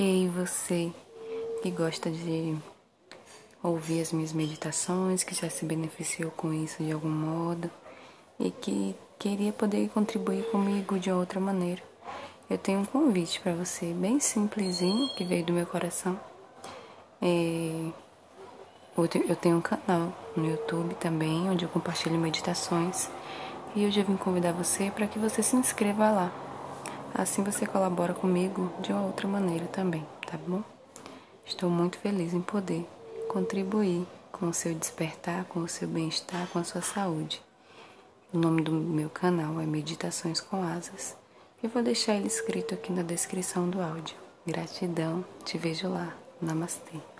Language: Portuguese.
Ei, você que gosta de ouvir as minhas meditações, que já se beneficiou com isso de algum modo e que queria poder contribuir comigo de outra maneira. Eu tenho um convite para você, bem simplesinho, que veio do meu coração. É... Eu tenho um canal no YouTube também, onde eu compartilho meditações. E hoje eu vim convidar você para que você se inscreva lá. Assim você colabora comigo de outra maneira também, tá bom? Estou muito feliz em poder contribuir com o seu despertar, com o seu bem-estar, com a sua saúde. O nome do meu canal é Meditações com Asas. Eu vou deixar ele escrito aqui na descrição do áudio. Gratidão, te vejo lá. Namastê.